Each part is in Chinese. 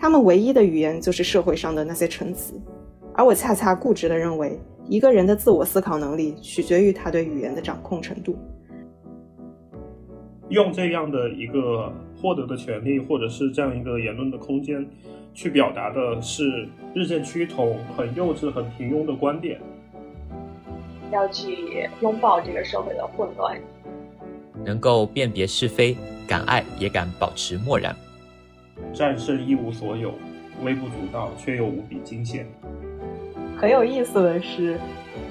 他们唯一的语言就是社会上的那些陈词，而我恰恰固执地认为，一个人的自我思考能力取决于他对语言的掌控程度。用这样的一个获得的权利，或者是这样一个言论的空间，去表达的是日渐趋同、很幼稚、很平庸的观点。要去拥抱这个社会的混乱，能够辨别是非，敢爱也敢保持漠然，战胜一无所有，微不足道却又无比惊险。很有意思的是，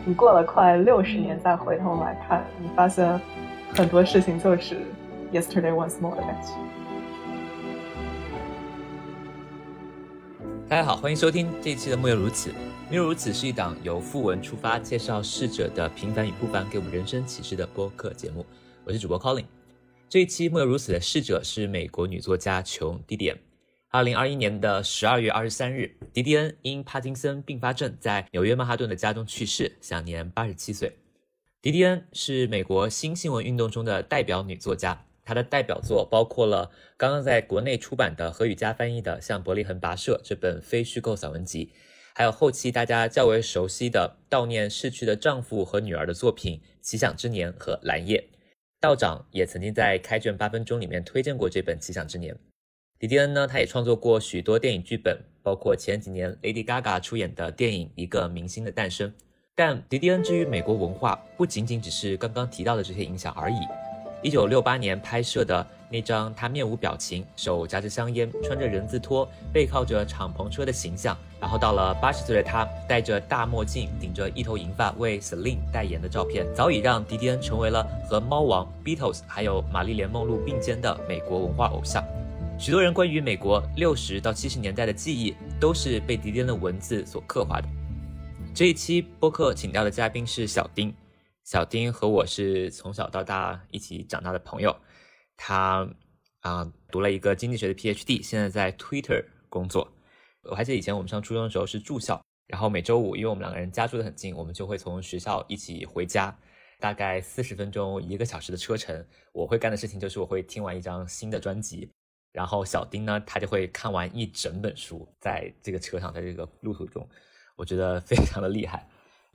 你过了快六十年再回头来看，你发现很多事情就是 yesterday once more 的感觉。大家好，欢迎收听这一期的《莫有如此》。莫如此是一档由富文出发，介绍逝者的平凡与不凡，给我们人生启示的播客节目。我是主播 Colin。这一期《莫如此》的逝者是美国女作家琼·迪迪恩。二零二一年的十二月二十三日，迪迪恩因帕金森并发症在纽约曼哈顿的家中去世，享年八十七岁。迪迪恩是美国新新闻运动中的代表女作家。她的代表作包括了刚刚在国内出版的何雨佳翻译的《向伯利恒跋涉》这本非虚构散文集，还有后期大家较为熟悉的悼念逝去的丈夫和女儿的作品《奇想之年》和《蓝夜》。道长也曾经在开卷八分钟里面推荐过这本《奇想之年》。迪迪恩呢，他也创作过许多电影剧本，包括前几年 Lady Gaga 出演的电影《一个明星的诞生》。但迪迪恩之于美国文化，不仅仅只是刚刚提到的这些影响而已。一九六八年拍摄的那张他面无表情、手夹着香烟、穿着人字拖、背靠着敞篷车的形象，然后到了八十岁的他戴着大墨镜、顶着一头银发为 Celine 代言的照片，早已让迪迪恩成为了和猫王、Beatles 还有玛丽莲梦露并肩的美国文化偶像。许多人关于美国六十到七十年代的记忆，都是被迪迪恩的文字所刻画的。这一期播客请到的嘉宾是小丁。小丁和我是从小到大一起长大的朋友，他啊读了一个经济学的 PhD，现在在 Twitter 工作。我还记得以前我们上初中的时候是住校，然后每周五因为我们两个人家住的很近，我们就会从学校一起回家，大概四十分钟一个小时的车程。我会干的事情就是我会听完一张新的专辑，然后小丁呢他就会看完一整本书，在这个车上，在这个路途中，我觉得非常的厉害。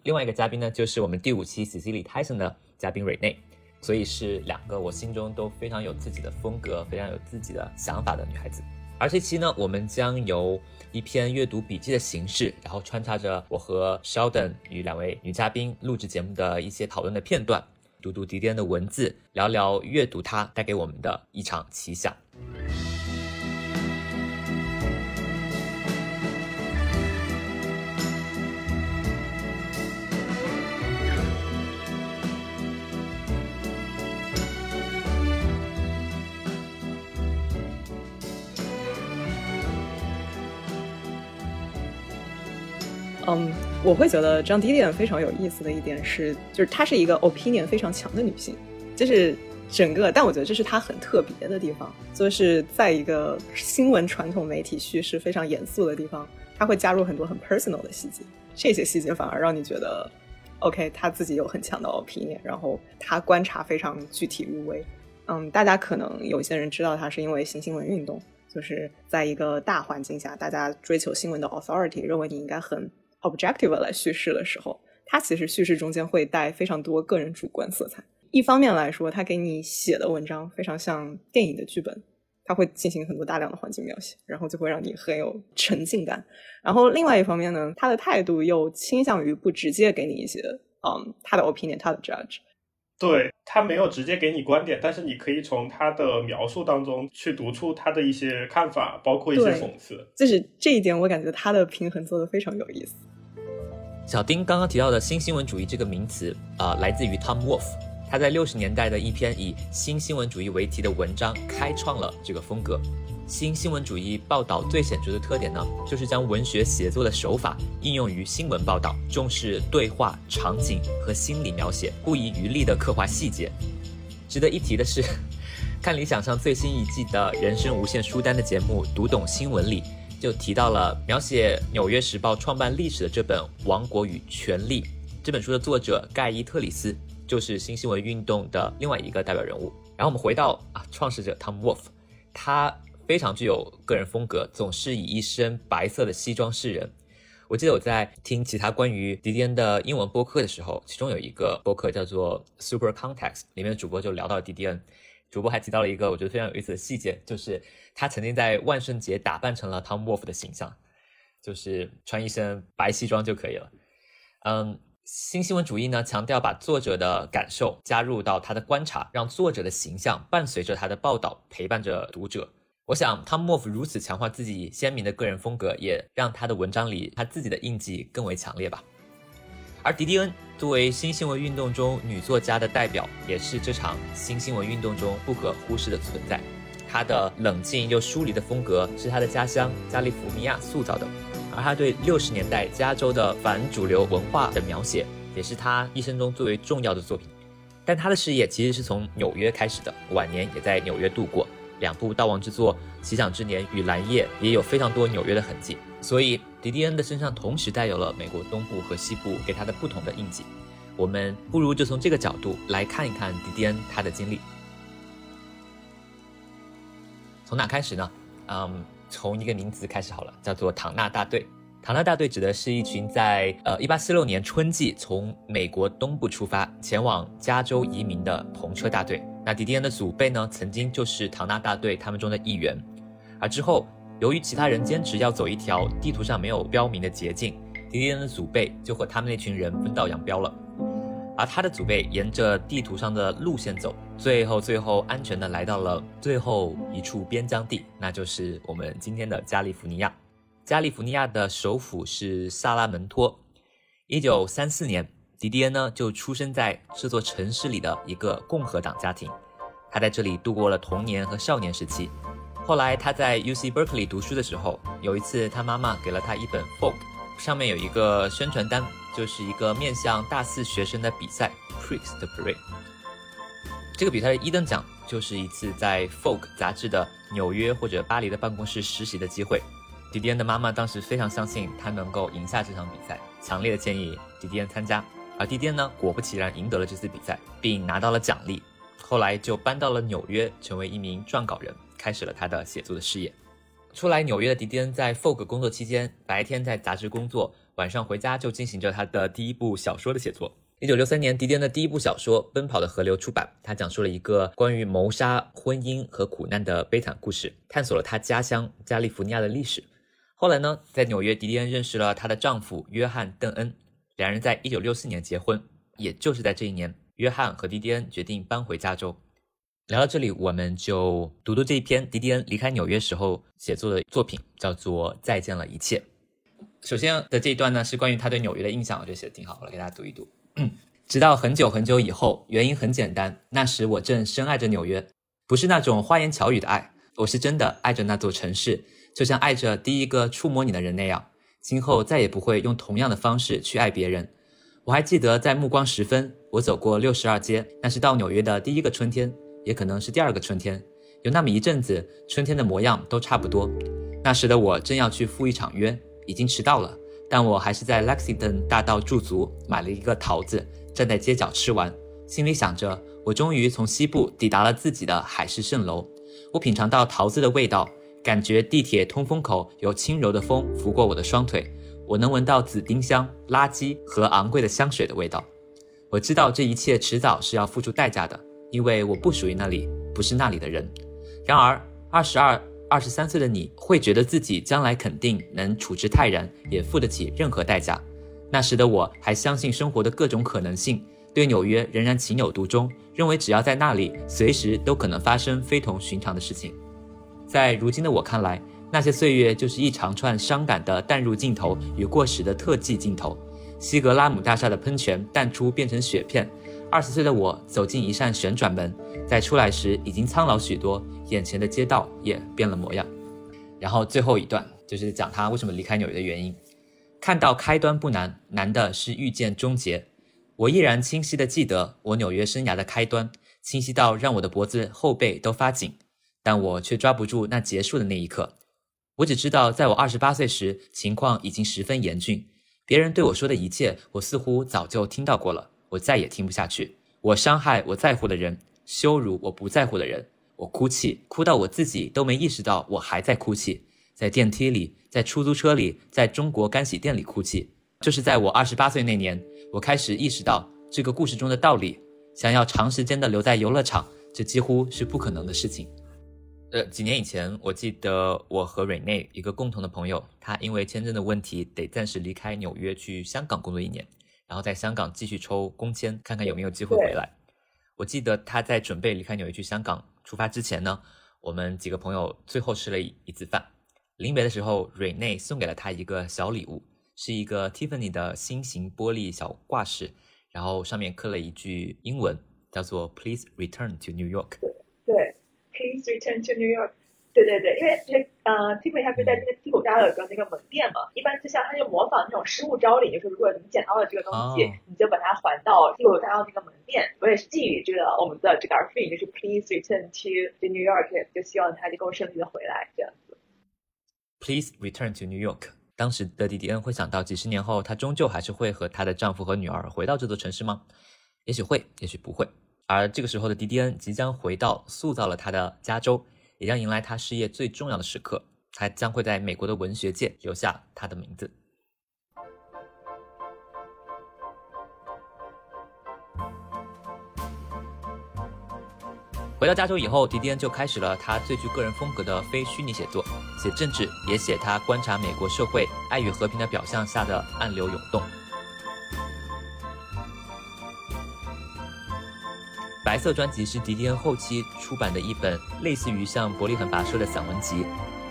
另外一个嘉宾呢，就是我们第五期 Cecilia Tyson 的嘉宾瑞内，所以是两个我心中都非常有自己的风格、非常有自己的想法的女孩子。而这期呢，我们将由一篇阅读笔记的形式，然后穿插着我和 Sheldon 与两位女嘉宾录制节目的一些讨论的片段，读读迪迪恩的文字，聊聊阅读它带给我们的一场奇想。嗯，我会觉得张迪迪非常有意思的一点是，就是她是一个 opinion 非常强的女性，就是整个，但我觉得这是她很特别的地方，就是在一个新闻传统媒体叙事非常严肃的地方，她会加入很多很 personal 的细节，这些细节反而让你觉得，OK，她自己有很强的 opinion，然后她观察非常具体入微。嗯，大家可能有些人知道她是因为新新闻运动，就是在一个大环境下，大家追求新闻的 authority，认为你应该很。Objective 来叙事的时候，它其实叙事中间会带非常多个人主观色彩。一方面来说，他给你写的文章非常像电影的剧本，他会进行很多大量的环境描写，然后就会让你很有沉浸感。然后另外一方面呢，他的态度又倾向于不直接给你一些，嗯，他的 opinion，他的 judge。对他没有直接给你观点，但是你可以从他的描述当中去读出他的一些看法，包括一些讽刺。就是这一点，我感觉他的平衡做的非常有意思。小丁刚刚提到的新新闻主义这个名词啊，来自于 Tom Wolf，他在六十年代的一篇以新新闻主义为题的文章，开创了这个风格。新新闻主义报道最显著的特点呢，就是将文学写作的手法应用于新闻报道，重视对话、场景和心理描写，不遗余力地刻画细节。值得一提的是，看理想上最新一季的人生无限书单的节目《读懂新闻》里。就提到了描写《纽约时报》创办历史的这本《王国与权力》这本书的作者盖伊特里斯，就是新新闻运动的另外一个代表人物。然后我们回到啊，创始者 Tom Wolfe，他非常具有个人风格，总是以一身白色的西装示人。我记得我在听其他关于迪迪恩的英文播客的时候，其中有一个播客叫做 Super Context，里面的主播就聊到迪迪恩，主播还提到了一个我觉得非常有意思的细节，就是他曾经在万圣节打扮成了 Tom Wolf 的形象，就是穿一身白西装就可以了。嗯，新新闻主义呢强调把作者的感受加入到他的观察，让作者的形象伴随着他的报道，陪伴着读者。我想，汤姆·莫夫如此强化自己鲜明的个人风格，也让他的文章里他自己的印记更为强烈吧。而迪迪恩作为新新闻运动中女作家的代表，也是这场新新闻运动中不可忽视的存在。她的冷静又疏离的风格是她的家乡加利福尼亚塑造的，而她对六十年代加州的反主流文化的描写，也是她一生中最为重要的作品。但她的事业其实是从纽约开始的，晚年也在纽约度过。两部悼亡之作《奇想之年》与《蓝夜》也有非常多纽约的痕迹，所以迪迪恩的身上同时带有了美国东部和西部给他的不同的印记。我们不如就从这个角度来看一看迪迪恩他的经历。从哪开始呢？嗯，从一个名词开始好了，叫做唐纳大队。唐纳大队指的是一群在呃1846年春季从美国东部出发前往加州移民的篷车大队。那迪迪恩的祖辈呢，曾经就是唐纳大队他们中的一员，而之后由于其他人坚持要走一条地图上没有标明的捷径，迪迪恩的祖辈就和他们那群人分道扬镳了。而他的祖辈沿着地图上的路线走，最后最后安全的来到了最后一处边疆地，那就是我们今天的加利福尼亚。加利福尼亚的首府是萨拉门托。一九三四年。迪迪恩呢，就出生在这座城市里的一个共和党家庭，他在这里度过了童年和少年时期。后来他在 U C Berkeley 读书的时候，有一次他妈妈给了他一本 folk，上面有一个宣传单，就是一个面向大四学生的比赛 Prix 的 Parade。这个比赛的一等奖就是一次在 folk 杂志的纽约或者巴黎的办公室实习的机会。迪迪恩的妈妈当时非常相信他能够赢下这场比赛，强烈的建议迪迪恩参加。而迪迪恩呢，果不其然赢得了这次比赛，并拿到了奖励。后来就搬到了纽约，成为一名撰稿人，开始了他的写作的事业。初来纽约的迪迪恩在 Fog 工作期间，白天在杂志工作，晚上回家就进行着他的第一部小说的写作。一九六三年，迪迪恩的第一部小说《奔跑的河流》出版，他讲述了一个关于谋杀、婚姻和苦难的悲惨故事，探索了他家乡加利福尼亚的历史。后来呢，在纽约，迪迪恩认识了她的丈夫约翰·邓恩。两人在一九六四年结婚，也就是在这一年，约翰和迪迪恩决定搬回加州。聊到这里，我们就读读这一篇迪迪恩离开纽约时候写作的作品，叫做《再见了一切》。首先的这一段呢，是关于他对纽约的印象，我觉得写的挺好，我来给大家读一读。直到很久很久以后，原因很简单，那时我正深爱着纽约，不是那种花言巧语的爱，我是真的爱着那座城市，就像爱着第一个触摸你的人那样。今后再也不会用同样的方式去爱别人。我还记得在暮光时分，我走过六十二街，那是到纽约的第一个春天，也可能是第二个春天。有那么一阵子，春天的模样都差不多。那时的我正要去赴一场约，已经迟到了，但我还是在 Lexington 大道驻足，买了一个桃子，站在街角吃完，心里想着，我终于从西部抵达了自己的海市蜃楼。我品尝到桃子的味道。感觉地铁通风口有轻柔的风拂过我的双腿，我能闻到紫丁香、垃圾和昂贵的香水的味道。我知道这一切迟早是要付出代价的，因为我不属于那里，不是那里的人。然而，二十二、二十三岁的你会觉得自己将来肯定能处之泰然，也付得起任何代价。那时的我还相信生活的各种可能性，对纽约仍然情有独钟，认为只要在那里，随时都可能发生非同寻常的事情。在如今的我看来，那些岁月就是一长串伤感的淡入镜头与过时的特技镜头。西格拉姆大厦的喷泉淡出变成雪片。二十岁的我走进一扇旋转门，在出来时已经苍老许多，眼前的街道也变了模样。然后最后一段就是讲他为什么离开纽约的原因。看到开端不难，难的是遇见终结。我依然清晰地记得我纽约生涯的开端，清晰到让我的脖子后背都发紧。但我却抓不住那结束的那一刻。我只知道，在我二十八岁时，情况已经十分严峻。别人对我说的一切，我似乎早就听到过了。我再也听不下去。我伤害我在乎的人，羞辱我不在乎的人。我哭泣，哭到我自己都没意识到我还在哭泣，在电梯里，在出租车里，在中国干洗店里哭泣。就是在我二十八岁那年，我开始意识到这个故事中的道理：想要长时间的留在游乐场，这几乎是不可能的事情。呃，几年以前，我记得我和瑞内一个共同的朋友，他因为签证的问题得暂时离开纽约去香港工作一年，然后在香港继续抽工签，看看有没有机会回来。我记得他在准备离开纽约去香港出发之前呢，我们几个朋友最后吃了一一次饭。临别的时候，瑞内送给了他一个小礼物，是一个 Tiffany 的新型玻璃小挂饰，然后上面刻了一句英文，叫做 “Please return to New York”。对，Please return to New York。对对对，因为这呃，Tiffany 它不是在那个犄角旮旯有个那个门店嘛，一般就像它就模仿那种失物招领，就是如果你捡到了这个东西，哦你就把它还到犄角旮旯那个门店。我也是寄予这个我们的这个 f r e 就是 Please return to the New York，就希望他能够顺利的回来这样子。Please return to New York。当时的迪迪恩会想到，几十年后她终究还是会和她的丈夫和女儿回到这座城市吗？也许会，也许不会。而这个时候的迪迪恩即将回到塑造了他的加州，也将迎来他事业最重要的时刻。他将会在美国的文学界留下他的名字。回到加州以后，迪迪恩就开始了他最具个人风格的非虚拟写作，写政治，也写他观察美国社会爱与和平的表象下的暗流涌动。白色专辑是迪迪恩后期出版的一本类似于像伯利恒跋涉的散文集，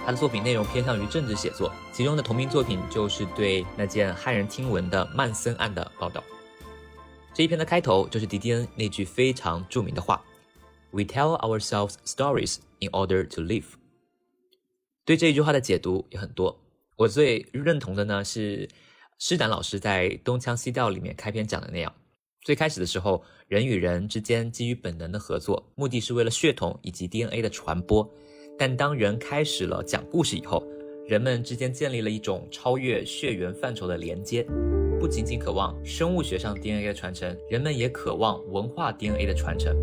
他的作品内容偏向于政治写作，其中的同名作品就是对那件骇人听闻的曼森案的报道。这一篇的开头就是迪迪恩那句非常著名的话。We tell ourselves stories in order to live。对这一句话的解读有很多，我最认同的呢是施展老师在《东腔西调》里面开篇讲的那样。最开始的时候，人与人之间基于本能的合作，目的是为了血统以及 DNA 的传播。但当人开始了讲故事以后，人们之间建立了一种超越血缘范畴的连接，不仅仅渴望生物学上 DNA 的传承，人们也渴望文化 DNA 的传承。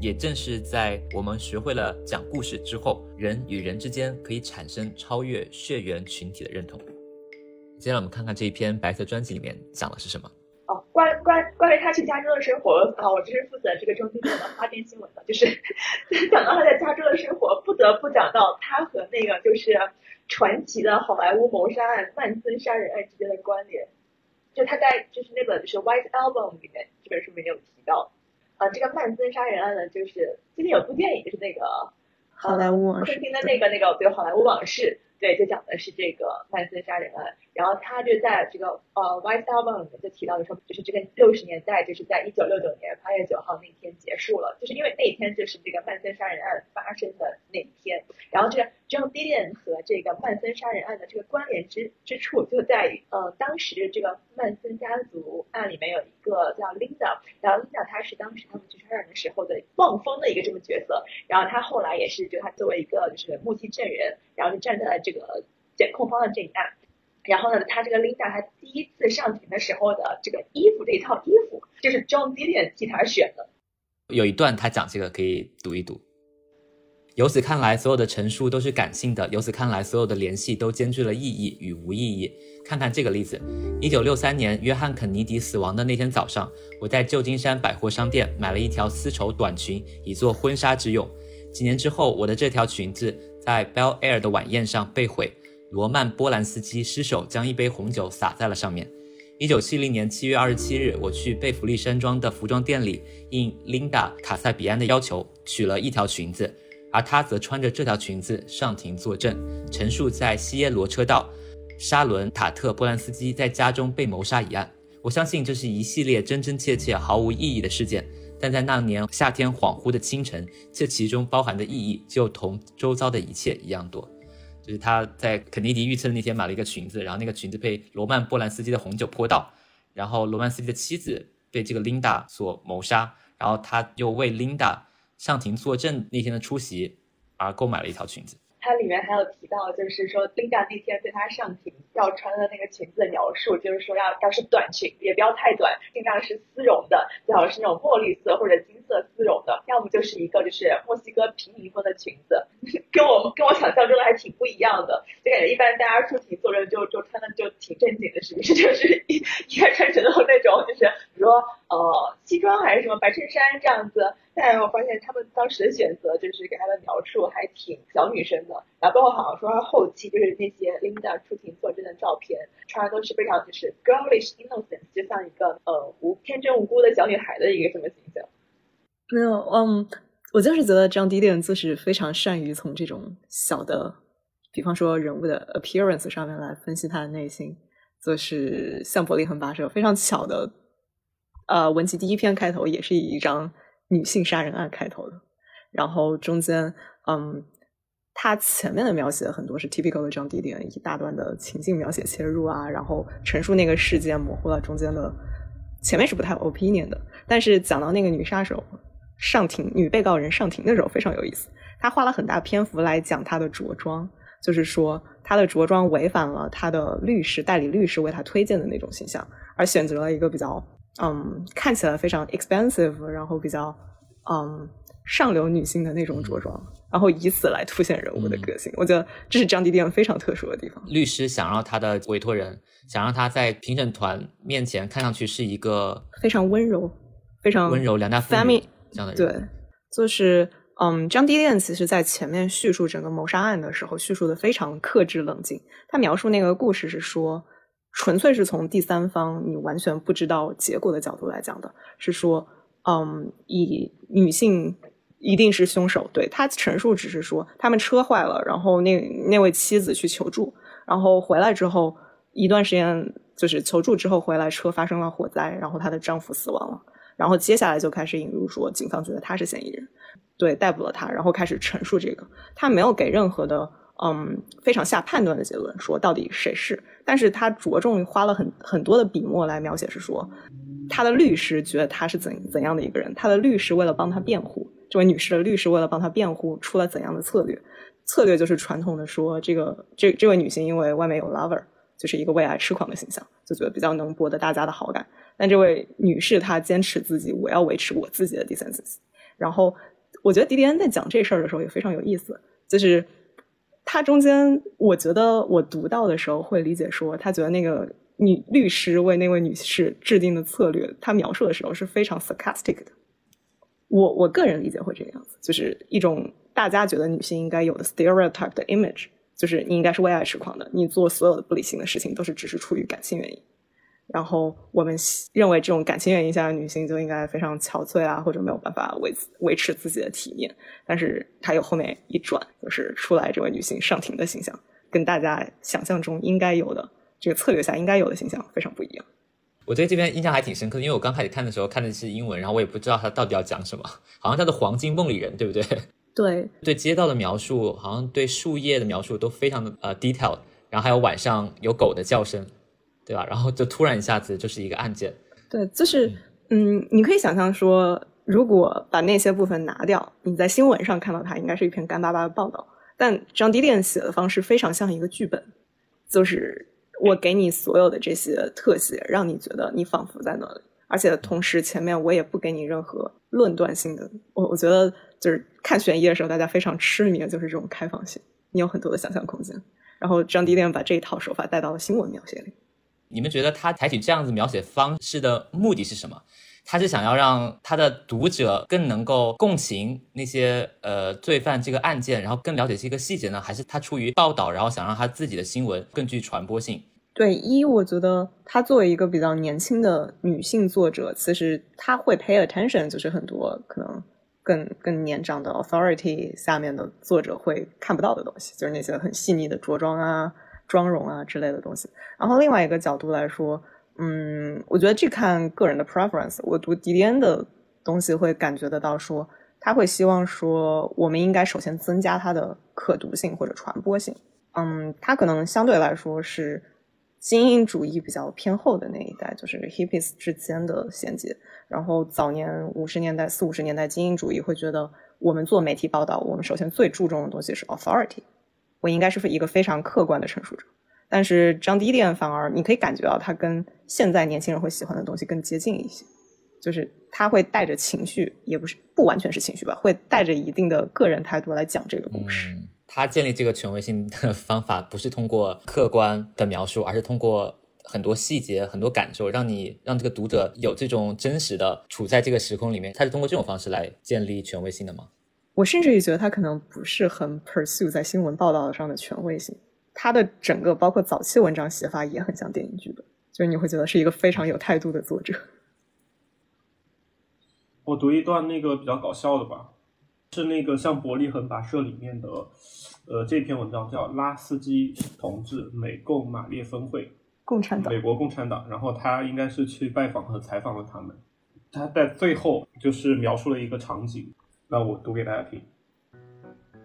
也正是在我们学会了讲故事之后，人与人之间可以产生超越血缘群体的认同。接下来我们看看这一篇白色专辑里面讲的是什么。哦，关关关于他去加州的生活啊，我这是负责这个中间的花边新闻的，就是讲到他在加州的生活，不得不讲到他和那个就是传奇的好莱坞谋杀案曼森杀人案之间的关联。就他在就是那本就是 White Album 里面这本书里面有提到，啊，这个曼森杀人案呢，就是最近有部电影就是那个好莱坞往事昆汀的那个那个对好莱坞往事，对，就讲的是这个曼森杀人案。然后他就在这个呃 White Album 里面就提到的说，就是这个六十年代就是在一九六九年八月九号那天结束了，就是因为那天就是这个曼森杀人案发生的那一天。然后这个 John Didion 和这个曼森杀人案的这个关联之之处就在于，呃，当时这个曼森家族案里面有一个叫 Linda，然后 Linda 她是当时他们去杀人的时候的望风的一个这么角色，然后她后来也是就她作为一个就是目击证人，然后就站在了这个检控方的这一岸。然后呢，他这个 Linda 她第一次上庭的时候的这个衣服这一套衣服，就是 John Didion 替她选的。有一段他讲这个可以读一读。由此看来，所有的陈述都是感性的；由此看来，所有的联系都兼具了意义与无意义。看看这个例子：一九六三年，约翰·肯尼迪死亡的那天早上，我在旧金山百货商店买了一条丝绸短裙，以做婚纱之用。几年之后，我的这条裙子在 Bel Air 的晚宴上被毁，罗曼·波兰斯基失手将一杯红酒洒在了上面。一九七零年七月二十七日，我去贝弗利山庄的服装店里，应琳达·卡塞比安的要求，取了一条裙子。而他则穿着这条裙子上庭作证，陈述在西耶罗车道沙伦塔特波兰斯基在家中被谋杀一案。我相信这是一系列真真切切毫无意义的事件，但在那年夏天恍惚的清晨，这其中包含的意义就同周遭的一切一样多。就是他在肯尼迪遇刺的那天买了一个裙子，然后那个裙子被罗曼波兰斯基的红酒泼到，然后罗曼斯基的妻子被这个琳达所谋杀，然后他又为琳达上庭作证那天的出席而购买了一条裙子。它里面还有提到，就是说 Linda 那天对她上庭要穿的那个裙子的描述，就是说要要是短裙，也不要太短，尽量是丝绒的，最好是那种墨绿色或者金色丝绒的，要么就是一个就是墨西哥平民风的裙子，跟我跟我想象中的还挺不一样的。就感觉一般大家出庭作证就就穿的就挺正经的，是不是？就是应该穿成那种就是比如说呃西装还是什么白衬衫这样子。但我发现他们当时的选择就是给他的描述还挺小女生的，然后包括好像说后期就是那些 Linda 出庭作证的照片，穿的都是非常就是 girlish innocence，就像一个呃无天真无辜的小女孩的一个什么形象。没有，嗯，我就是觉得张迪电就是非常善于从这种小的，比方说人物的 appearance 上面来分析他的内心，就是像伯利恒跋涉非常巧的，呃，文集第一篇开头也是以一张。女性杀人案开头的，然后中间，嗯，他前面的描写很多是 typical 的这样地点，一大段的情境描写切入啊，然后陈述那个事件，模糊了中间的前面是不太有 opinion 的，但是讲到那个女杀手上庭，女被告人上庭的时候非常有意思，他花了很大篇幅来讲她的着装，就是说她的着装违反了她的律师代理律师为她推荐的那种形象，而选择了一个比较。嗯，看起来非常 expensive，然后比较嗯上流女性的那种着装，然后以此来凸显人物的个性。我觉得这是张迪电非常特殊的地方。律师想让他的委托人，想让他在评审团面前看上去是一个非常温柔、非常温柔良家妇女这样的人。对，就是嗯，张迪电其实在前面叙述整个谋杀案的时候，叙述的非常克制冷静。他描述那个故事是说。纯粹是从第三方，你完全不知道结果的角度来讲的，是说，嗯，以女性一定是凶手，对他陈述只是说他们车坏了，然后那那位妻子去求助，然后回来之后一段时间就是求助之后回来车发生了火灾，然后她的丈夫死亡了，然后接下来就开始引入说警方觉得他是嫌疑人，对逮捕了他，然后开始陈述这个，他没有给任何的。嗯，非常下判断的结论，说到底谁是？但是他着重花了很很多的笔墨来描写，是说他的律师觉得他是怎怎样的一个人，他的律师为了帮他辩护，这位女士的律师为了帮他辩护，出了怎样的策略？策略就是传统的说，这个这这位女性因为外面有 lover，就是一个为爱痴狂的形象，就觉得比较能博得大家的好感。但这位女士她坚持自己，我要维持我自己的 decency。然后我觉得迪迪安在讲这事儿的时候也非常有意思，就是。他中间，我觉得我读到的时候会理解说，他觉得那个女律师为那位女士制定的策略，他描述的时候是非常 sarcastic 的。我我个人理解会这个样子，就是一种大家觉得女性应该有的 stereotype 的 image，就是你应该是为爱痴狂的，你做所有的不理性的事情都是只是出于感性原因。然后我们认为这种感情原因下的女性就应该非常憔悴啊，或者没有办法维维持自己的体面。但是她有后面一转，就是出来这位女性上庭的形象，跟大家想象中应该有的这个策略下应该有的形象非常不一样。我对这边印象还挺深刻，因为我刚开始看的时候看的是英文，然后我也不知道他到底要讲什么，好像叫做《黄金梦里人》，对不对？对，对街道的描述，好像对树叶的描述都非常的呃 detailed，然后还有晚上有狗的叫声。对吧？然后就突然一下子就是一个案件。对，就是嗯，你可以想象说，如果把那些部分拿掉，你在新闻上看到它应该是一篇干巴巴的报道。但张迪电写的方式非常像一个剧本，就是我给你所有的这些特写，让你觉得你仿佛在那里，而且同时前面我也不给你任何论断性的。我我觉得就是看悬疑的时候，大家非常痴迷的就是这种开放性，你有很多的想象空间。然后张迪电把这一套手法带到了新闻描写里。你们觉得他采取这样子描写方式的目的是什么？他是想要让他的读者更能够共情那些呃罪犯这个案件，然后更了解这个细节呢？还是他出于报道，然后想让他自己的新闻更具传播性？对，一我觉得他作为一个比较年轻的女性作者，其实他会 pay attention，就是很多可能更更年长的 authority 下面的作者会看不到的东西，就是那些很细腻的着装啊。妆容啊之类的东西，然后另外一个角度来说，嗯，我觉得这看个人的 preference。我读迪迪恩的东西会感觉得到，说他会希望说，我们应该首先增加它的可读性或者传播性。嗯，他可能相对来说是精英主义比较偏后的那一代，就是 hippies 之间的衔接。然后早年五十年代四五十年代精英主义会觉得，我们做媒体报道，我们首先最注重的东西是 authority。我应该是一个非常客观的陈述者，但是张迪电反而你可以感觉到他跟现在年轻人会喜欢的东西更接近一些，就是他会带着情绪，也不是不完全是情绪吧，会带着一定的个人态度来讲这个故事。他建立这个权威性的方法不是通过客观的描述，而是通过很多细节、很多感受，让你让这个读者有这种真实的处在这个时空里面。他是通过这种方式来建立权威性的吗？我甚至也觉得他可能不是很 pursue 在新闻报道上的权威性，他的整个包括早期文章写法也很像电影剧本，就是你会觉得是一个非常有态度的作者。我读一段那个比较搞笑的吧，是那个像伯利恒跋涉里面的，呃，这篇文章叫拉斯基同志美共马列分会，共产党，美国共产党。然后他应该是去拜访和采访了他们，他在最后就是描述了一个场景，那我读给大家听。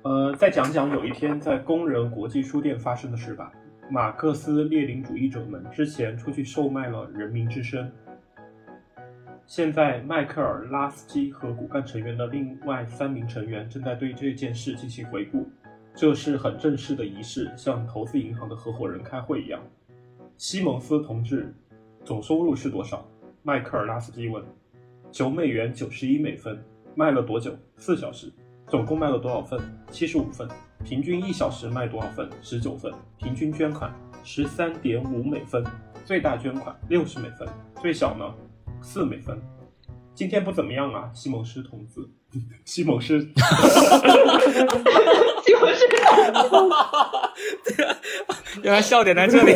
呃，再讲讲有一天在工人国际书店发生的事吧。马克思列宁主义者们之前出去售卖了《人民之声》。现在，迈克尔·拉斯基和骨干成员的另外三名成员正在对这件事进行回顾。这是很正式的仪式，像投资银行的合伙人开会一样。西蒙斯同志，总收入是多少？迈克尔·拉斯基问。九美元九十一美分。卖了多久？四小时。总共卖了多少份？七十五份。平均一小时卖多少份？十九份。平均捐款十三点五美分。最大捐款六十美分。最小呢？四美分，今天不怎么样啊，西蒙斯同志。西蒙斯，西蒙斯，原来笑点在这里。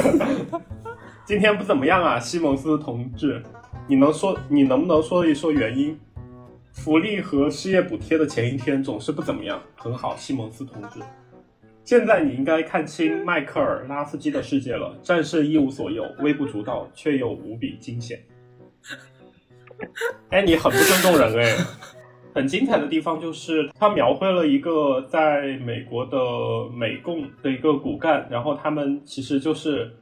今天不怎么样啊，西蒙斯同志，你能说你能不能说一说原因？福利和失业补贴的前一天总是不怎么样。很好，西蒙斯同志，现在你应该看清迈克尔拉斯基的世界了。战胜一无所有，微不足道，却又无比惊险。哎，你很不尊重人哎！很精彩的地方就是他描绘了一个在美国的美共的一个骨干，然后他们其实就是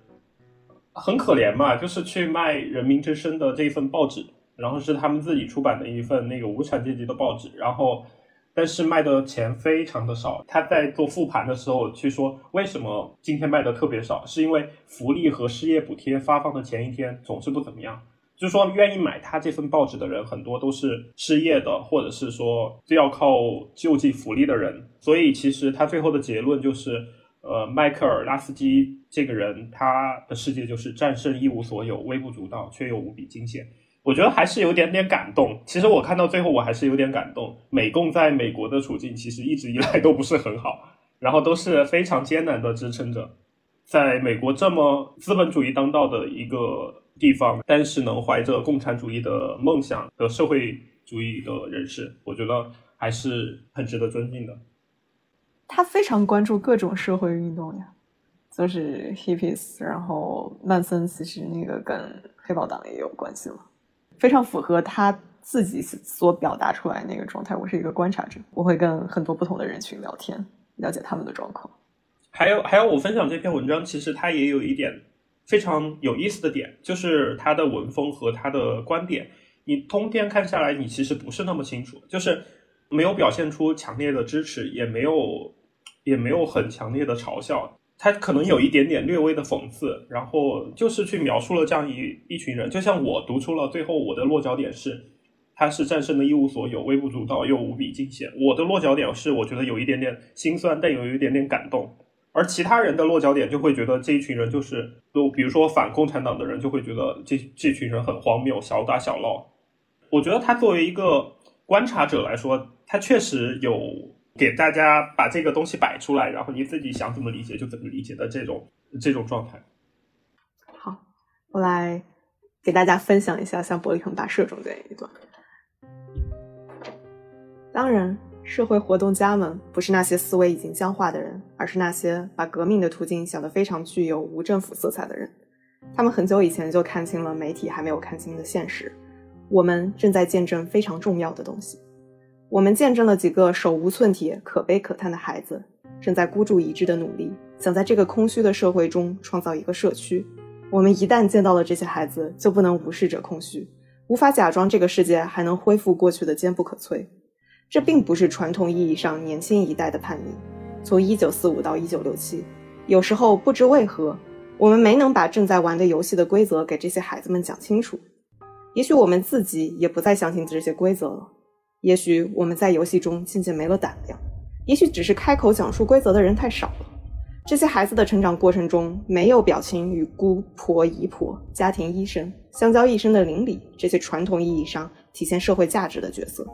很可怜嘛，就是去卖《人民之声》的这份报纸，然后是他们自己出版的一份那个无产阶级的报纸，然后但是卖的钱非常的少。他在做复盘的时候去说，为什么今天卖的特别少，是因为福利和失业补贴发放的前一天总是不怎么样。就是说，愿意买他这份报纸的人很多都是失业的，或者是说要靠救济福利的人。所以，其实他最后的结论就是，呃，迈克尔·拉斯基这个人，他的世界就是战胜一无所有，微不足道，却又无比惊险。我觉得还是有点点感动。其实我看到最后，我还是有点感动。美共在美国的处境其实一直以来都不是很好，然后都是非常艰难的支撑着，在美国这么资本主义当道的一个。地方，但是能怀着共产主义的梦想的社会主义的人士，我觉得还是很值得尊敬的。他非常关注各种社会运动呀，就是 hippies，然后曼森其实那个跟黑豹党也有关系了，非常符合他自己所表达出来那个状态。我是一个观察者，我会跟很多不同的人群聊天，了解他们的状况。还有还有，我分享这篇文章，其实它也有一点。非常有意思的点就是他的文风和他的观点，你通篇看下来，你其实不是那么清楚，就是没有表现出强烈的支持，也没有也没有很强烈的嘲笑，他可能有一点点略微的讽刺，然后就是去描述了这样一一群人，就像我读出了最后我的落脚点是，他是战胜的一无所有，微不足道又无比惊险。我的落脚点是，我觉得有一点点心酸，但有一点点感动。而其他人的落脚点就会觉得这一群人就是，就比如说反共产党的人就会觉得这这群人很荒谬，小打小闹。我觉得他作为一个观察者来说，他确实有给大家把这个东西摆出来，然后你自己想怎么理解就怎么理解的这种这种状态。好，我来给大家分享一下像伯利恒跋涉中间一段。当然。社会活动家们不是那些思维已经僵化的人，而是那些把革命的途径想得非常具有无政府色彩的人。他们很久以前就看清了媒体还没有看清的现实。我们正在见证非常重要的东西。我们见证了几个手无寸铁、可悲可叹的孩子，正在孤注一掷的努力，想在这个空虚的社会中创造一个社区。我们一旦见到了这些孩子，就不能无视这空虚，无法假装这个世界还能恢复过去的坚不可摧。这并不是传统意义上年轻一代的叛逆。从一九四五到一九六七，有时候不知为何，我们没能把正在玩的游戏的规则给这些孩子们讲清楚。也许我们自己也不再相信这些规则了。也许我们在游戏中渐渐没了胆量。也许只是开口讲述规则的人太少了。这些孩子的成长过程中，没有表情与姑婆、姨婆、家庭医生相交一生的邻里这些传统意义上体现社会价值的角色。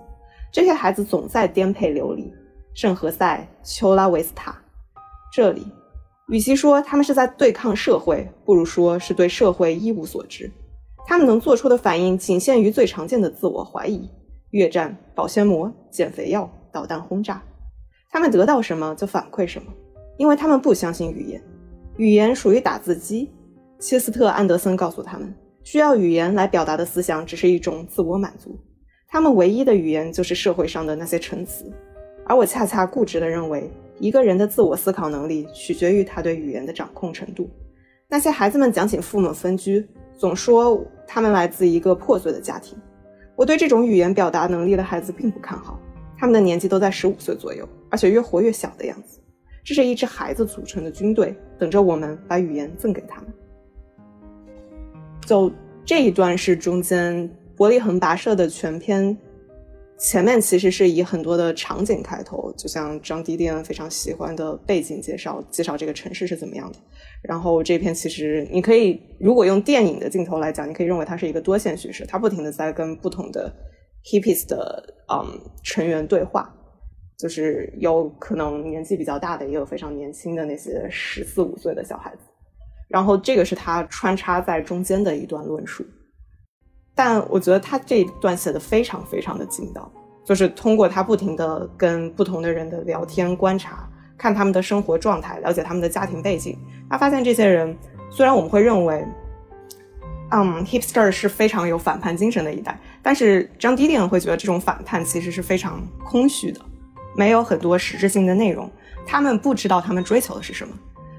这些孩子总在颠沛流离，圣何塞、丘拉维斯塔这里。与其说他们是在对抗社会，不如说是对社会一无所知。他们能做出的反应仅限于最常见的自我怀疑：越战、保鲜膜、减肥药、导弹轰炸。他们得到什么就反馈什么，因为他们不相信语言。语言属于打字机。切斯特·安德森告诉他们，需要语言来表达的思想只是一种自我满足。他们唯一的语言就是社会上的那些陈词。而我恰恰固执地认为。一个人的自我思考能力取决于他对语言的掌控程度。那些孩子们讲起父母分居，总说他们来自一个破碎的家庭。我对这种语言表达能力的孩子并不看好，他们的年纪都在十五岁左右，而且越活越小的样子。这是一支孩子组成的军队，等着我们把语言赠给他们。就这一段是中间伯利恒跋涉的全篇。前面其实是以很多的场景开头，就像张迪迪恩非常喜欢的背景介绍，介绍这个城市是怎么样的。然后这篇其实你可以如果用电影的镜头来讲，你可以认为它是一个多线叙事，它不停的在跟不同的 hippies 的嗯成员对话，就是有可能年纪比较大的，也有非常年轻的那些十四五岁的小孩子。然后这个是他穿插在中间的一段论述。但我觉得他这一段写的非常非常的精到，就是通过他不停的跟不同的人的聊天观察，看他们的生活状态，了解他们的家庭背景，他发现这些人虽然我们会认为，嗯，hipster 是非常有反叛精神的一代，但是张迪迪会觉得这种反叛其实是非常空虚的，没有很多实质性的内容，他们不知道他们追求的是什么。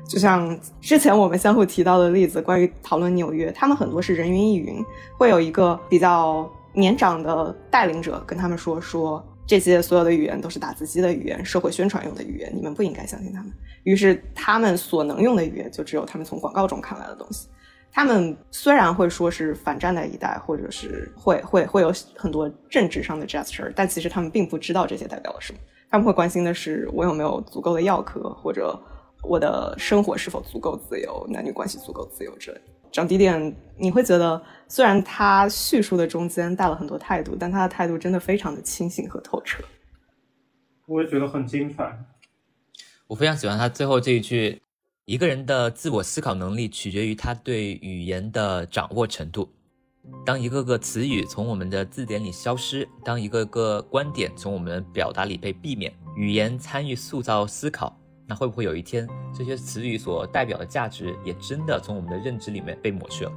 就像之前我们相互提到的例子，关于讨论纽约，他们很多是人云亦云，会有一个比较年长的带领者跟他们说说这些所有的语言都是打字机的语言，社会宣传用的语言，你们不应该相信他们。于是他们所能用的语言就只有他们从广告中看来的东西。他们虽然会说是反战的一代，或者是会会会有很多政治上的 gesture，但其实他们并不知道这些代表了什么。他们会关心的是我有没有足够的药壳，或者。我的生活是否足够自由？男女关系足够自由之类。张迪点，你会觉得虽然他叙述的中间带了很多态度，但他的态度真的非常的清醒和透彻。我也觉得很精彩。我非常喜欢他最后这一句：一个人的自我思考能力取决于他对语言的掌握程度。当一个个词语从我们的字典里消失，当一个个观点从我们表达里被避免，语言参与塑造思考。那会不会有一天，这些词语所代表的价值也真的从我们的认知里面被抹去了？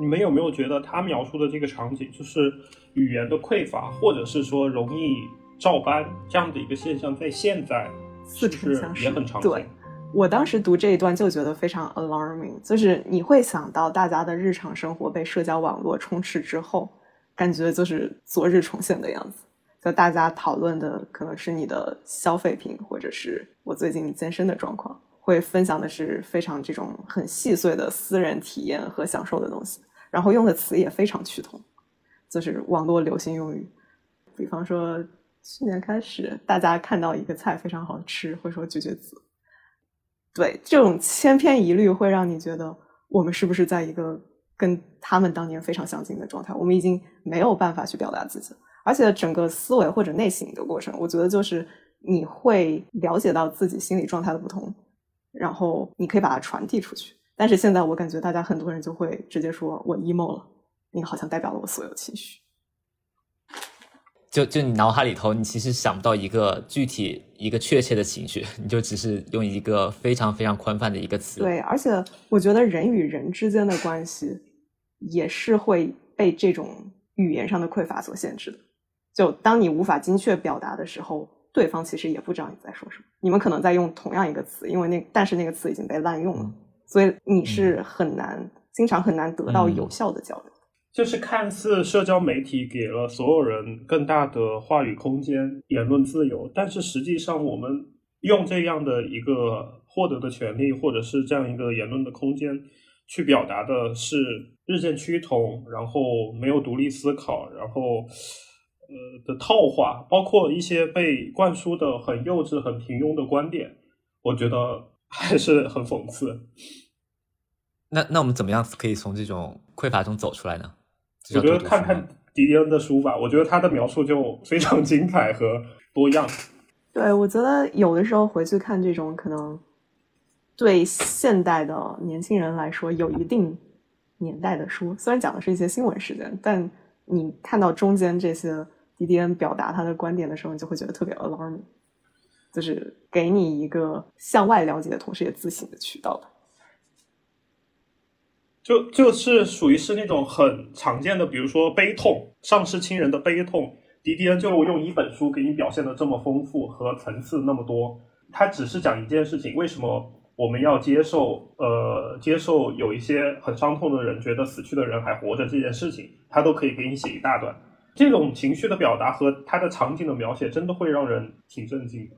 你们有没有觉得他描述的这个场景，就是语言的匮乏，或者是说容易照搬这样的一个现象，在现在似曾相识，也很常见？对，我当时读这一段就觉得非常 alarming，就是你会想到大家的日常生活被社交网络充斥之后，感觉就是昨日重现的样子。就大家讨论的可能是你的消费品，或者是我最近健身的状况，会分享的是非常这种很细碎的私人体验和享受的东西，然后用的词也非常趋同，就是网络流行用语。比方说，去年开始，大家看到一个菜非常好吃，会说“绝绝子”。对，这种千篇一律会让你觉得我们是不是在一个跟他们当年非常相近的状态？我们已经没有办法去表达自己了。而且整个思维或者内省的过程，我觉得就是你会了解到自己心理状态的不同，然后你可以把它传递出去。但是现在我感觉大家很多人就会直接说我 emo 了，你好像代表了我所有情绪。就就你脑海里头，你其实想不到一个具体、一个确切的情绪，你就只是用一个非常非常宽泛的一个词。对，而且我觉得人与人之间的关系也是会被这种语言上的匮乏所限制的。就当你无法精确表达的时候，对方其实也不知道你在说什么。你们可能在用同样一个词，因为那但是那个词已经被滥用了，所以你是很难，经常很难得到有效的交流。就是看似社交媒体给了所有人更大的话语空间、言论自由，但是实际上我们用这样的一个获得的权利，或者是这样一个言论的空间，去表达的是日渐趋同，然后没有独立思考，然后呃的套话，包括一些被灌输的很幼稚、很平庸的观点，我觉得 还是很讽刺。那那我们怎么样可以从这种匮乏中走出来呢？我觉得看看迪迪恩的书吧，我觉得他的描述就非常精彩和多样。对，我觉得有的时候回去看这种可能对现代的年轻人来说有一定年代的书，虽然讲的是一些新闻事件，但你看到中间这些迪迪恩表达他的观点的时候，你就会觉得特别 alarming，就是给你一个向外了解的同时也自省的渠道。就就是属于是那种很常见的，比如说悲痛，丧失亲人的悲痛。迪迪恩就用一本书给你表现的这么丰富和层次那么多。他只是讲一件事情，为什么我们要接受呃接受有一些很伤痛的人觉得死去的人还活着这件事情，他都可以给你写一大段。这种情绪的表达和他的场景的描写，真的会让人挺震惊的。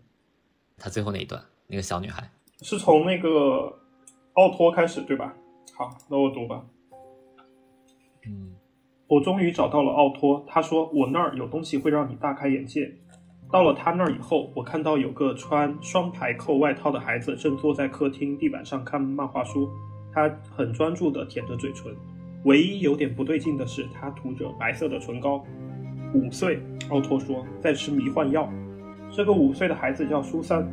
他最后那一段，那个小女孩是从那个奥托开始，对吧？好，那我读吧。嗯，我终于找到了奥托。他说：“我那儿有东西会让你大开眼界。”到了他那儿以后，我看到有个穿双排扣外套的孩子正坐在客厅地板上看漫画书。他很专注地舔着嘴唇。唯一有点不对劲的是，他涂着白色的唇膏。五岁，奥托说，在吃迷幻药。这个五岁的孩子叫苏珊。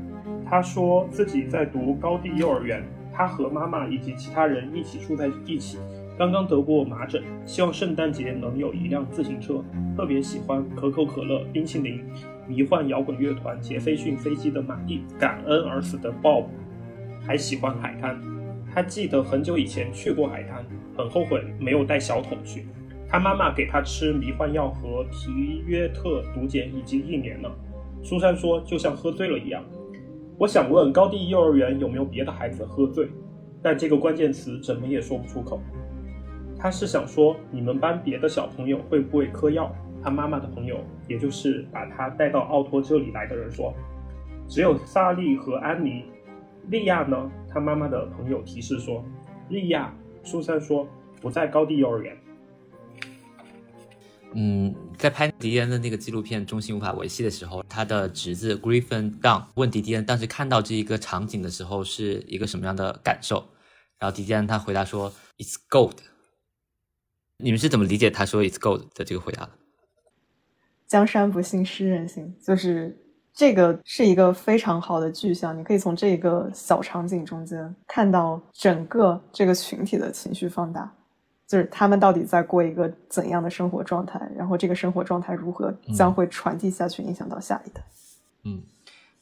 他说自己在读高地幼儿园。他和妈妈以及其他人一起住在一起，刚刚得过麻疹，希望圣诞节能有一辆自行车，特别喜欢可口可乐、冰淇淋、迷幻摇滚乐团杰斐逊飞机的马蒂、感恩而死的 Bob，还喜欢海滩。他记得很久以前去过海滩，很后悔没有带小桶去。他妈妈给他吃迷幻药和皮约特毒碱已经一年了。苏珊说，就像喝醉了一样。我想问高地幼儿园有没有别的孩子喝醉，但这个关键词怎么也说不出口。他是想说你们班别的小朋友会不会嗑药？他妈妈的朋友，也就是把他带到奥托这里来的人说，只有萨利和安妮。利亚呢？他妈妈的朋友提示说，利亚。苏珊说我在高地幼儿园。嗯，在拍迪恩的那个纪录片《中心无法维系》的时候，他的侄子 Griffin Dunn 问迪迪恩，当时看到这一个场景的时候是一个什么样的感受？然后迪迪恩他回答说：“It's gold。”你们是怎么理解他说 “It's gold” 的这个回答的？江山不幸诗人心，就是这个是一个非常好的具象。你可以从这个小场景中间看到整个这个群体的情绪放大。就是他们到底在过一个怎样的生活状态，然后这个生活状态如何将会传递下去，影响到下一代。嗯，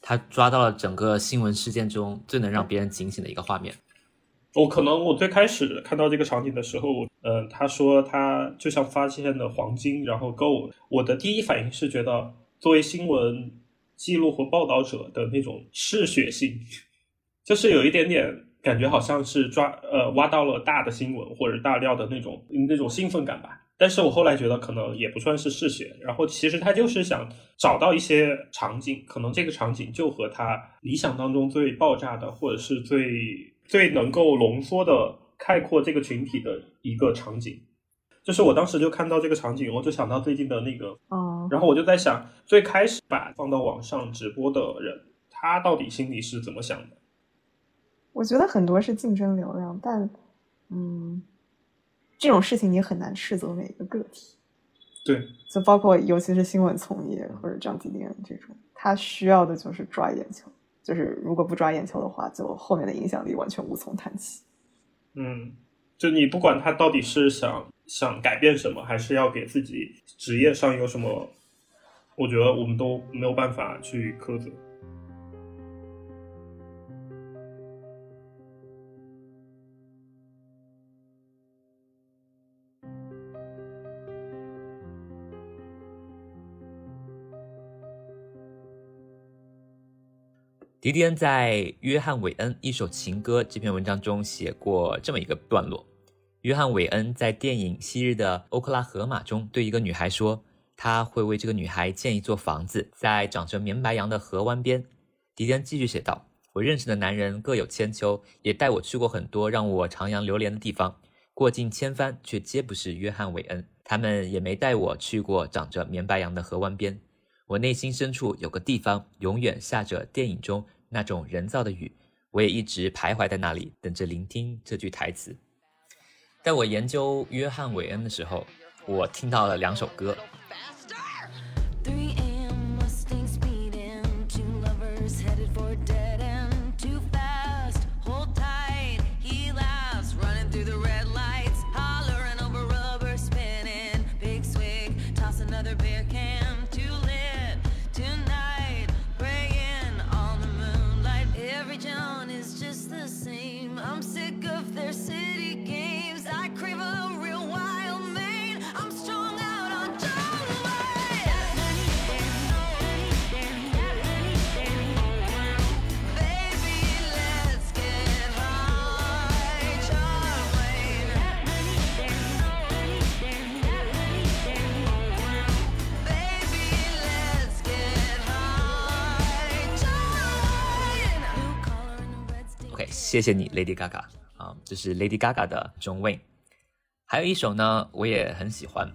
他抓到了整个新闻事件中最能让别人警醒的一个画面。我可能我最开始看到这个场景的时候，嗯，他说他就像发现了黄金，然后 gold。我的第一反应是觉得，作为新闻记录和报道者的那种嗜血性，就是有一点点。感觉好像是抓呃挖到了大的新闻或者大料的那种那种兴奋感吧，但是我后来觉得可能也不算是嗜血，然后其实他就是想找到一些场景，可能这个场景就和他理想当中最爆炸的或者是最最能够浓缩的概括这个群体的一个场景，就是我当时就看到这个场景，我就想到最近的那个，哦，然后我就在想，最开始把放到网上直播的人，他到底心里是怎么想的？我觉得很多是竞争流量，但，嗯，这种事情你很难斥责每一个个体。对，就包括尤其是新闻从业或者张继林这种，他需要的就是抓眼球，就是如果不抓眼球的话，就后面的影响力完全无从谈起。嗯，就你不管他到底是想想改变什么，还是要给自己职业上有什么，我觉得我们都没有办法去苛责。迪迪恩在《约翰·韦恩：一首情歌》这篇文章中写过这么一个段落：约翰·韦恩在电影《昔日的欧克拉荷马》中对一个女孩说，他会为这个女孩建一座房子，在长着绵白杨的河湾边。迪迪恩继续写道：“我认识的男人各有千秋，也带我去过很多让我徜徉流连的地方，过尽千帆，却皆不是约翰·韦恩。他们也没带我去过长着绵白杨的河湾边。我内心深处有个地方，永远下着电影中那种人造的雨，我也一直徘徊在那里，等着聆听这句台词。在我研究约翰·韦恩的时候，我听到了两首歌。谢谢你，Lady Gaga 啊，这是 Lady Gaga 的《中尉》，还有一首呢，我也很喜欢。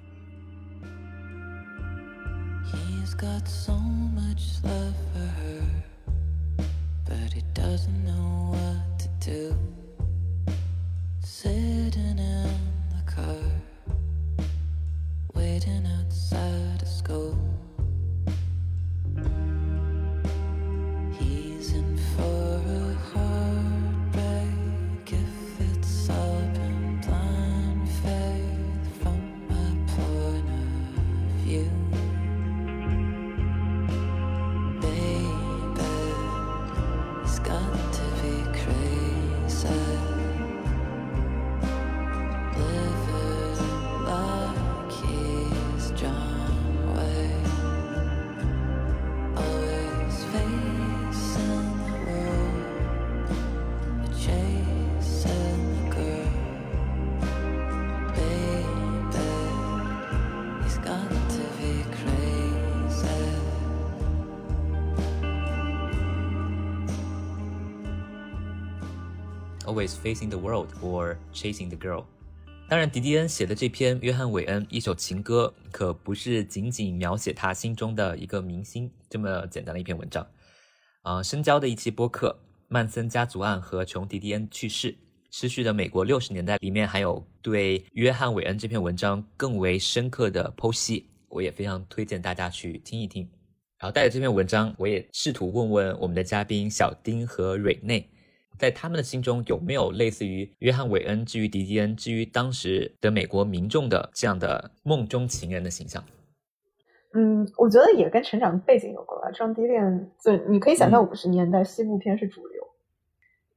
Always facing the world or chasing the girl。当然，迪迪恩写的这篇约翰·韦恩一首情歌，可不是仅仅描写他心中的一个明星这么简单的一篇文章。啊，深交的一期播客《曼森家族案》和琼·迪迪恩去世，失去的美国六十年代里面还有对约翰·韦恩这篇文章更为深刻的剖析，我也非常推荐大家去听一听。然后带着这篇文章，我也试图问问我们的嘉宾小丁和瑞内。在他们的心中，有没有类似于约翰·韦恩至于迪迪恩至于当时的美国民众的这样的梦中情人的形象？嗯，我觉得也跟成长背景有关吧。张迪恋，就你可以想象五十年代西部片是主流，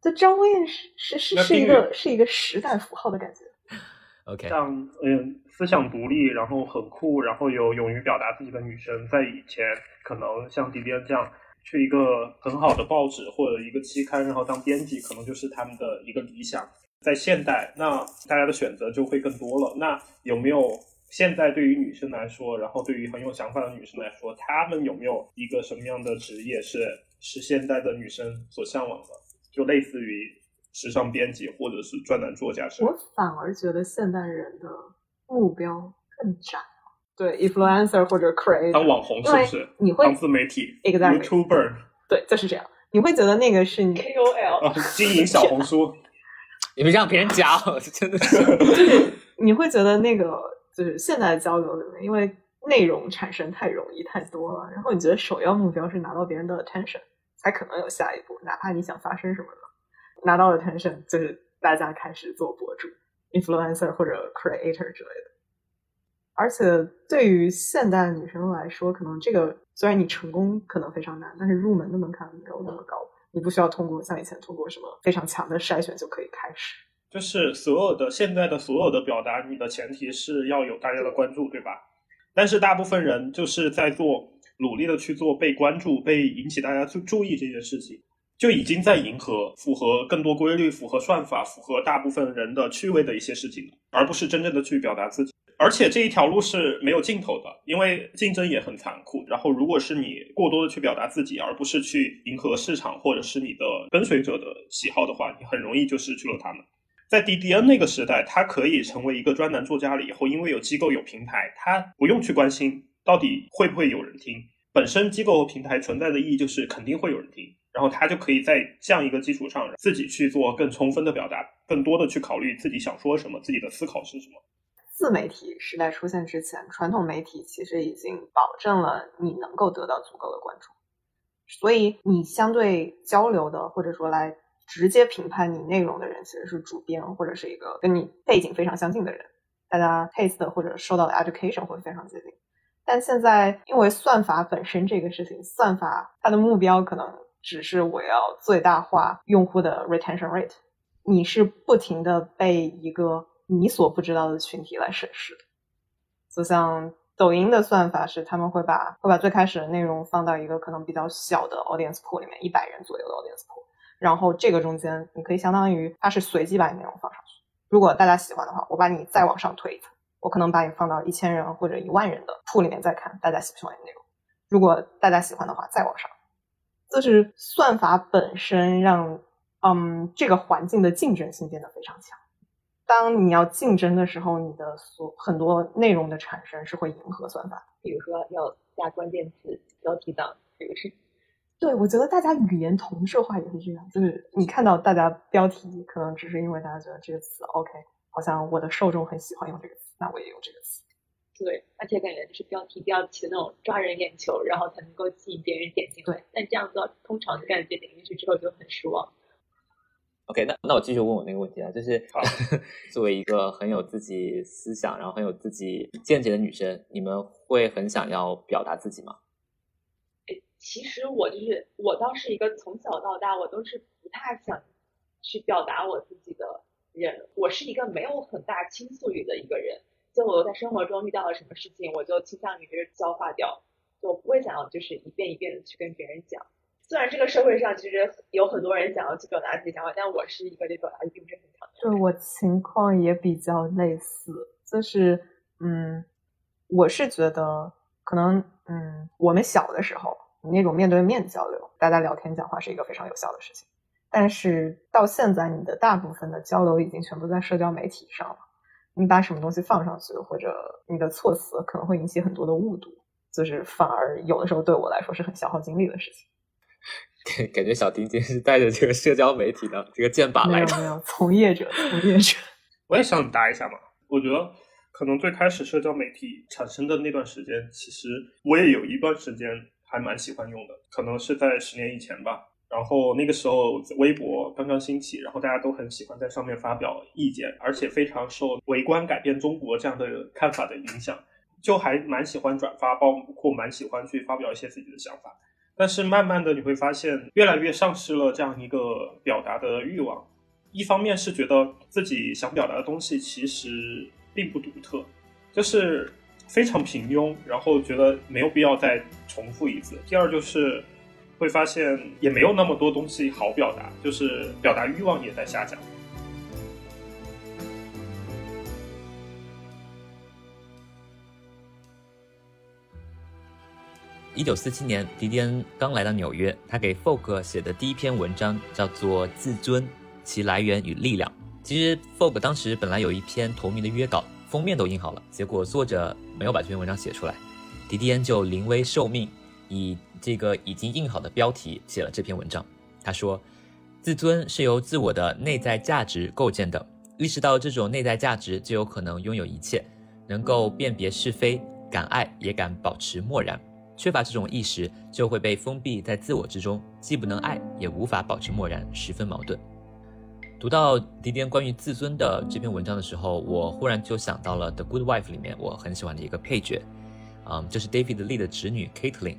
就张威是是是是一个是一个时代符号的感觉。OK，像嗯，思想独立，然后很酷，然后有勇于表达自己的女生，在以前可能像迪迪恩这样。去一个很好的报纸或者一个期刊，然后当编辑，可能就是他们的一个理想。在现代，那大家的选择就会更多了。那有没有现在对于女生来说，然后对于很有想法的女生来说，她们有没有一个什么样的职业是是现代的女生所向往的？就类似于时尚编辑或者是专栏作家是。我反而觉得现代人的目标更窄。对，influencer 或者 creator 当网红是不是？你会当自媒体，exactly，YouTuber，对，就是这样。你会觉得那个是你 KOL 经营小红书，你们让别人讲，真的是。就是你会觉得那个就是现在的交流里面，因为内容产生太容易太多了，然后你觉得首要目标是拿到别人的 attention，才可能有下一步。哪怕你想发生什么的，拿到 attention 就是大家开始做博主，influencer 或者 creator 之类的。而且对于现代女生来说，可能这个虽然你成功可能非常难，但是入门的门槛没有那么高。你不需要通过像以前通过什么非常强的筛选就可以开始。就是所有的现在的所有的表达，你的前提是要有大家的关注，对吧？但是大部分人就是在做努力的去做被关注、被引起大家注注意这件事情，就已经在迎合符合更多规律、符合算法、符合大部分人的趣味的一些事情了，而不是真正的去表达自己。而且这一条路是没有尽头的，因为竞争也很残酷。然后，如果是你过多的去表达自己，而不是去迎合市场或者是你的跟随者的喜好的话，你很容易就失去了他们。在 DDN 那个时代，他可以成为一个专栏作家了以后，因为有机构有平台，他不用去关心到底会不会有人听。本身机构和平台存在的意义就是肯定会有人听，然后他就可以在这样一个基础上，自己去做更充分的表达，更多的去考虑自己想说什么，自己的思考是什么。自媒体时代出现之前，传统媒体其实已经保证了你能够得到足够的关注，所以你相对交流的，或者说来直接评判你内容的人，其实是主编或者是一个跟你背景非常相近的人，大家 taste 或者受到的 education 会非常接近。但现在，因为算法本身这个事情，算法它的目标可能只是我要最大化用户的 retention rate，你是不停的被一个你所不知道的群体来审视的。就像抖音的算法是，他们会把会把最开始的内容放到一个可能比较小的 audience pool 里面，一百人左右的 audience pool，然后这个中间你可以相当于它是随机把你内容放上去，如果大家喜欢的话，我把你再往上推一层。我可能把你放到一千人或者一万人的铺里面再看，大家喜不喜欢你内容？如果大家喜欢的话，再往上。就是算法本身让，嗯，这个环境的竞争性变得非常强。当你要竞争的时候，你的所很多内容的产生是会迎合算法的。比如说要加关键词、标题党，这个是。对，我觉得大家语言同质化也是这样，就是你看到大家标题，可能只是因为大家觉得这个词 OK，好像我的受众很喜欢用这个词。那我也用这个词，对，而且感觉就是标题标题的那种抓人眼球，然后才能够吸引别人点进来。但这样子通常就感觉点进去之后就很失望。OK，那那我继续问我那个问题啊，就是 作为一个很有自己思想，然后很有自己见解的女生，你们会很想要表达自己吗？哎，其实我就是我倒是一个从小到大我都是不太想去表达我自己的。人，我是一个没有很大倾诉欲的一个人，就我在生活中遇到了什么事情，我就倾向于就是消化掉，就不会想要就是一遍一遍的去跟别人讲。虽然这个社会上其实有很多人想要去表达自己想法，但我是一个对表达欲并不是很强。对我情况也比较类似，就是嗯，我是觉得可能嗯，我们小的时候那种面对面交流，大家聊天讲话是一个非常有效的事情。但是到现在，你的大部分的交流已经全部在社交媒体上了。你把什么东西放上去，或者你的措辞可能会引起很多的误读，就是反而有的时候对我来说是很消耗精力的事情。感 感觉小丁今天是带着这个社交媒体的这个剑靶来的，没有从业者，从业者。我也想答一下嘛。我觉得可能最开始社交媒体产生的那段时间，其实我也有一段时间还蛮喜欢用的，可能是在十年以前吧。然后那个时候微博刚刚兴起，然后大家都很喜欢在上面发表意见，而且非常受“围观改变中国”这样的看法的影响，就还蛮喜欢转发，包括蛮喜欢去发表一些自己的想法。但是慢慢的你会发现，越来越丧失了这样一个表达的欲望。一方面是觉得自己想表达的东西其实并不独特，就是非常平庸，然后觉得没有必要再重复一次。第二就是。会发现也没有那么多东西好表达，就是表达欲望也在下降。一九四七年，迪迪恩刚来到纽约，他给 Folk 写的第一篇文章叫做《自尊：其来源与力量》。其实 Folk 当时本来有一篇同名的约稿，封面都印好了，结果作者没有把这篇文章写出来，迪迪恩就临危受命，以这个已经印好的标题写了这篇文章。他说：“自尊是由自我的内在价值构建的，意识到这种内在价值，就有可能拥有一切，能够辨别是非，敢爱也敢保持漠然。缺乏这种意识，就会被封闭在自我之中，既不能爱，也无法保持漠然，十分矛盾。”读到迪迪恩关于自尊的这篇文章的时候，我忽然就想到了《The Good Wife》里面我很喜欢的一个配角，嗯，就是 David Lee 的侄女 Caitlin。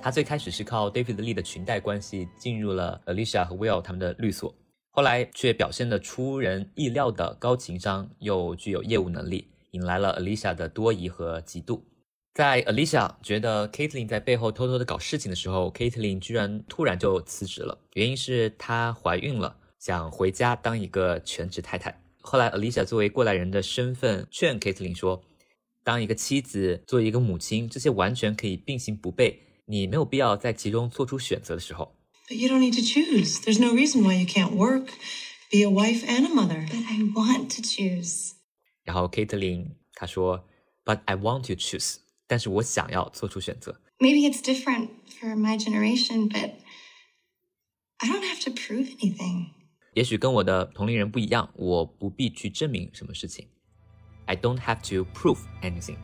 她最开始是靠 David Lee 的裙带关系进入了 Alicia 和 Will 他们的律所，后来却表现得出人意料的高情商，又具有业务能力，引来了 Alicia 的多疑和嫉妒。在 Alicia 觉得 Caitlyn 在背后偷偷的搞事情的时候，Caitlyn 居然突然就辞职了，原因是她怀孕了，想回家当一个全职太太。后来 Alicia 作为过来人的身份劝 Caitlyn 说：“当一个妻子，做一个母亲，这些完全可以并行不悖，你没有必要在其中做出选择的时候。But you don't need to choose. There's no reason why you can't work, be a wife and a mother. But I want to choose. 然后 Caitlyn 她说，But I want to choose，但是我想要做出选择。Maybe it's different for my generation, but I don't have to prove anything. 也许跟我的同龄人不一样，我不必去证明什么事情。I don't have to prove anything。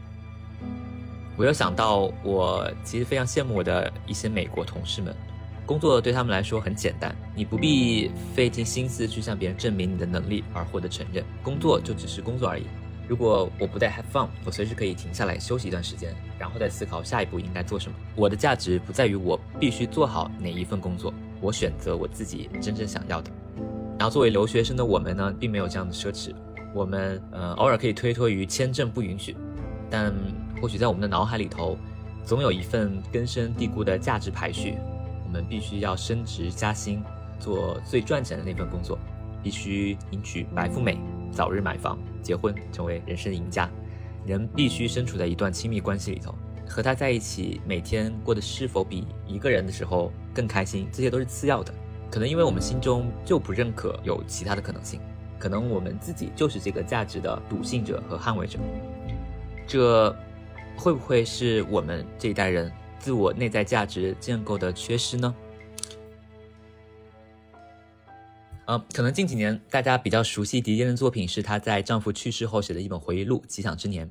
我又想到，我其实非常羡慕我的一些美国同事们，工作对他们来说很简单，你不必费尽心思去向别人证明你的能力而获得承认，工作就只是工作而已。如果我不带 have fun，我随时可以停下来休息一段时间，然后再思考下一步应该做什么。我的价值不在于我必须做好哪一份工作，我选择我自己真正想要的。然后作为留学生的我们呢，并没有这样的奢侈，我们呃偶尔可以推脱于签证不允许，但或许在我们的脑海里头，总有一份根深蒂固的价值排序，我们必须要升职加薪，做最赚钱的那份工作，必须迎娶白富美，早日买房结婚，成为人生赢家。人必须身处在一段亲密关系里头，和他在一起，每天过得是否比一个人的时候更开心，这些都是次要的。可能因为我们心中就不认可有其他的可能性，可能我们自己就是这个价值的笃信者和捍卫者。这会不会是我们这一代人自我内在价值建构的缺失呢？呃，可能近几年大家比较熟悉迪莲的作品是她在丈夫去世后写的一本回忆录《吉祥之年》，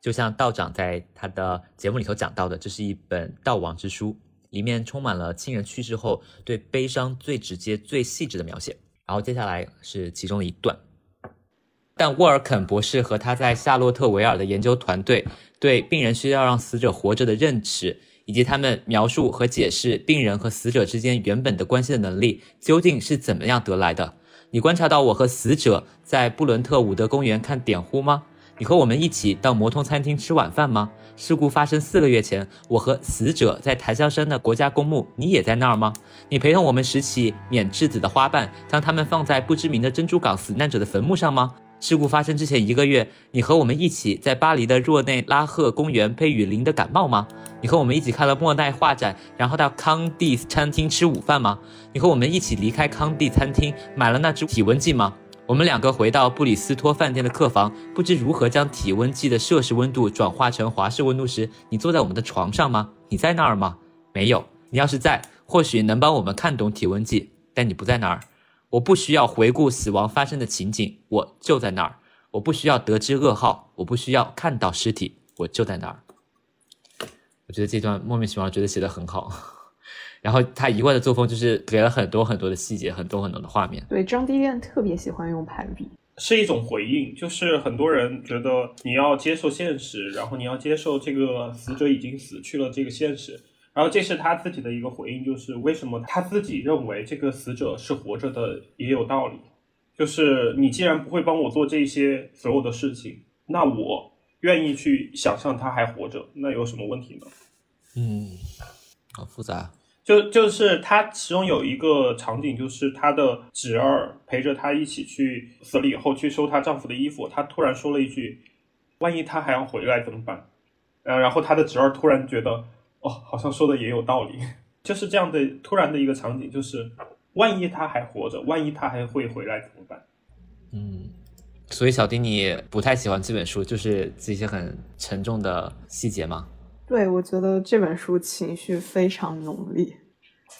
就像道长在他的节目里头讲到的，这是一本悼亡之书。里面充满了亲人去世后对悲伤最直接、最细致的描写。然后接下来是其中的一段。但沃尔肯博士和他在夏洛特维尔的研究团队对病人需要让死者活着的认识，以及他们描述和解释病人和死者之间原本的关系的能力，究竟是怎么样得来的？你观察到我和死者在布伦特伍德公园看点呼吗？你和我们一起到魔通餐厅吃晚饭吗？事故发生四个月前，我和死者在檀香山的国家公墓，你也在那儿吗？你陪同我们拾起免质子的花瓣，将它们放在不知名的珍珠港死难者的坟墓上吗？事故发生之前一个月，你和我们一起在巴黎的若内拉赫公园被雨淋的感冒吗？你和我们一起看了莫奈画展，然后到康帝餐厅吃午饭吗？你和我们一起离开康帝餐厅，买了那只体温计吗？我们两个回到布里斯托饭店的客房，不知如何将体温计的摄氏温度转化成华氏温度时，你坐在我们的床上吗？你在那儿吗？没有。你要是在，或许能帮我们看懂体温计，但你不在那儿。我不需要回顾死亡发生的情景，我就在那儿。我不需要得知噩耗，我不需要看到尸体，我就在那儿。我觉得这段莫名其妙觉得写的很好。然后他一贯的作风就是给了很多很多的细节，很多很多的画面。对，张迪恋特别喜欢用排比，是一种回应，就是很多人觉得你要接受现实，然后你要接受这个死者已经死去了这个现实，然后这是他自己的一个回应，就是为什么他自己认为这个死者是活着的也有道理，就是你既然不会帮我做这些所有的事情，那我愿意去想象他还活着，那有什么问题呢？嗯，好复杂。就就是他其中有一个场景，就是他的侄儿陪着他一起去死了以后去收她丈夫的衣服，她突然说了一句：“万一他还要回来怎么办？”嗯，然后他的侄儿突然觉得，哦，好像说的也有道理，就是这样的突然的一个场景，就是万一他还活着，万一他还会回来怎么办？嗯，所以小丁你不太喜欢这本书，就是这些很沉重的细节吗？对，我觉得这本书情绪非常浓烈，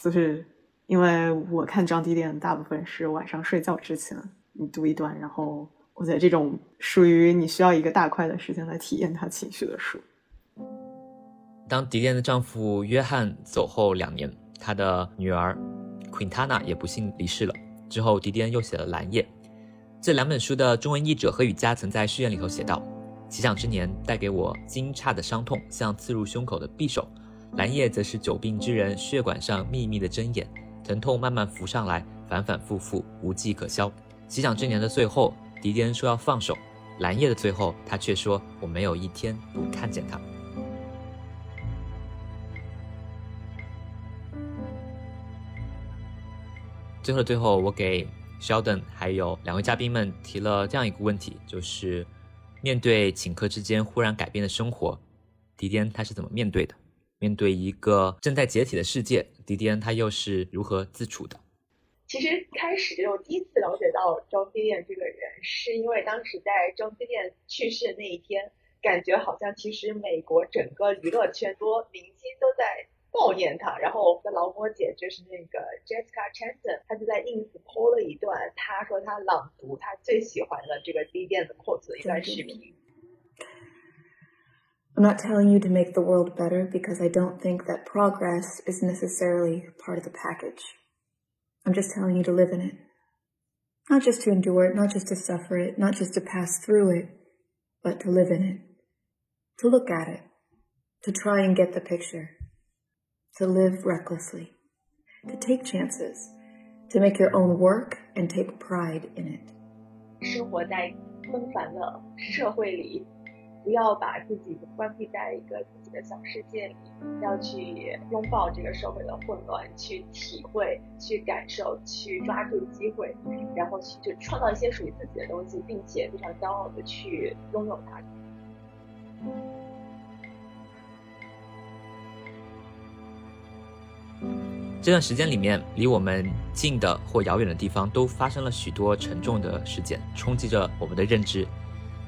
就是因为我看张迪恋大部分是晚上睡觉之前你读一段，然后我觉得这种属于你需要一个大块的时间来体验他情绪的书。当迪莲的丈夫约翰走后两年，她的女儿 Quintana 也不幸离世了。之后，迪莲又写了《蓝夜》。这两本书的中文译者何雨佳曾在序言里头写道。奇想之年带给我惊诧的伤痛，像刺入胸口的匕首；蓝夜则是久病之人血管上秘密的针眼，疼痛慢慢浮上来，反反复复，无计可消。奇想之年的最后，迪迪恩说要放手；蓝夜的最后，他却说我没有一天不看见他。最后的最后，我给 Sheldon 还有两位嘉宾们提了这样一个问题，就是。面对顷刻之间忽然改变的生活，迪迪恩他是怎么面对的？面对一个正在解体的世界，迪迪恩他又是如何自处的？其实开始我第一次了解到 John Didion 这个人，是因为当时在 John Didion 去世的那一天，感觉好像其实美国整个娱乐圈多明星都在抱怨他。然后我的劳模姐就是那个 Jessica Chastain，她就在 ins 播了一段，她说她朗读她最喜欢的这个 Didion 的 quote 的一段视频。I'm not telling you to make the world better because I don't think that progress is necessarily part of the package. I'm just telling you to live in it. Not just to endure it, not just to suffer it, not just to pass through it, but to live in it. To look at it. To try and get the picture. To live recklessly. To take chances. To make your own work and take pride in it. 生活在纷繁的社会里，不要把自己关闭在一个自己的小世界里，要去拥抱这个社会的混乱，去体会、去感受、去抓住机会，然后去就创造一些属于自己的东西，并且非常骄傲的去拥有它。这段时间里面，离我们近的或遥远的地方，都发生了许多沉重的事件，冲击着我们的认知。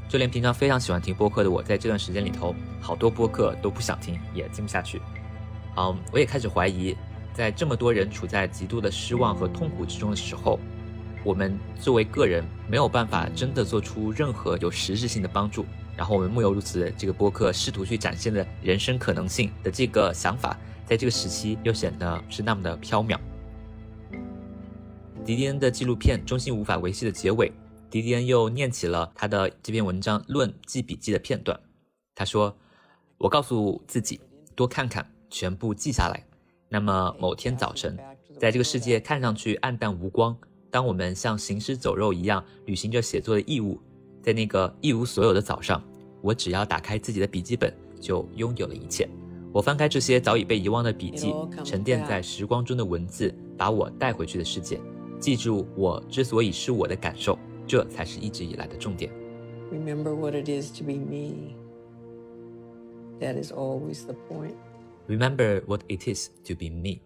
就连平常非常喜欢听播客的我，在这段时间里头，好多播客都不想听，也听不下去。嗯，我也开始怀疑，在这么多人处在极度的失望和痛苦之中的时候，我们作为个人没有办法真的做出任何有实质性的帮助。然后我们木有如此这个播客试图去展现的人生可能性的这个想法，在这个时期又显得是那么的飘渺。迪迪恩的纪录片《中心无法维系》的结尾。迪迪恩又念起了他的这篇文章《论记笔记》的片段。他说：“我告诉自己，多看看，全部记下来。那么某天早晨，在这个世界看上去暗淡无光，当我们像行尸走肉一样履行着写作的义务，在那个一无所有的早上，我只要打开自己的笔记本，就拥有了一切。我翻开这些早已被遗忘的笔记，沉淀在时光中的文字，把我带回去的世界，记住我之所以是我的感受。”这才是一直以来的重点。Remember what it is to be me. That is always the point. Remember what it is to be me.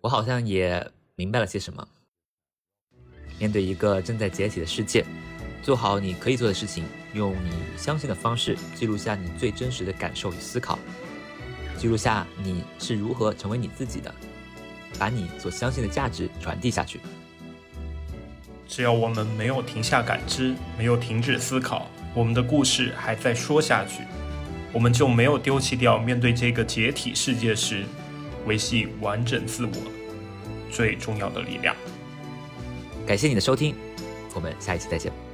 我好像也明白了些什么。面对一个正在解体的世界，做好你可以做的事情，用你相信的方式记录下你最真实的感受与思考，记录下你是如何成为你自己的，把你所相信的价值传递下去。只要我们没有停下感知，没有停止思考，我们的故事还在说下去，我们就没有丢弃掉面对这个解体世界时维系完整自我最重要的力量。感谢你的收听，我们下一期再见。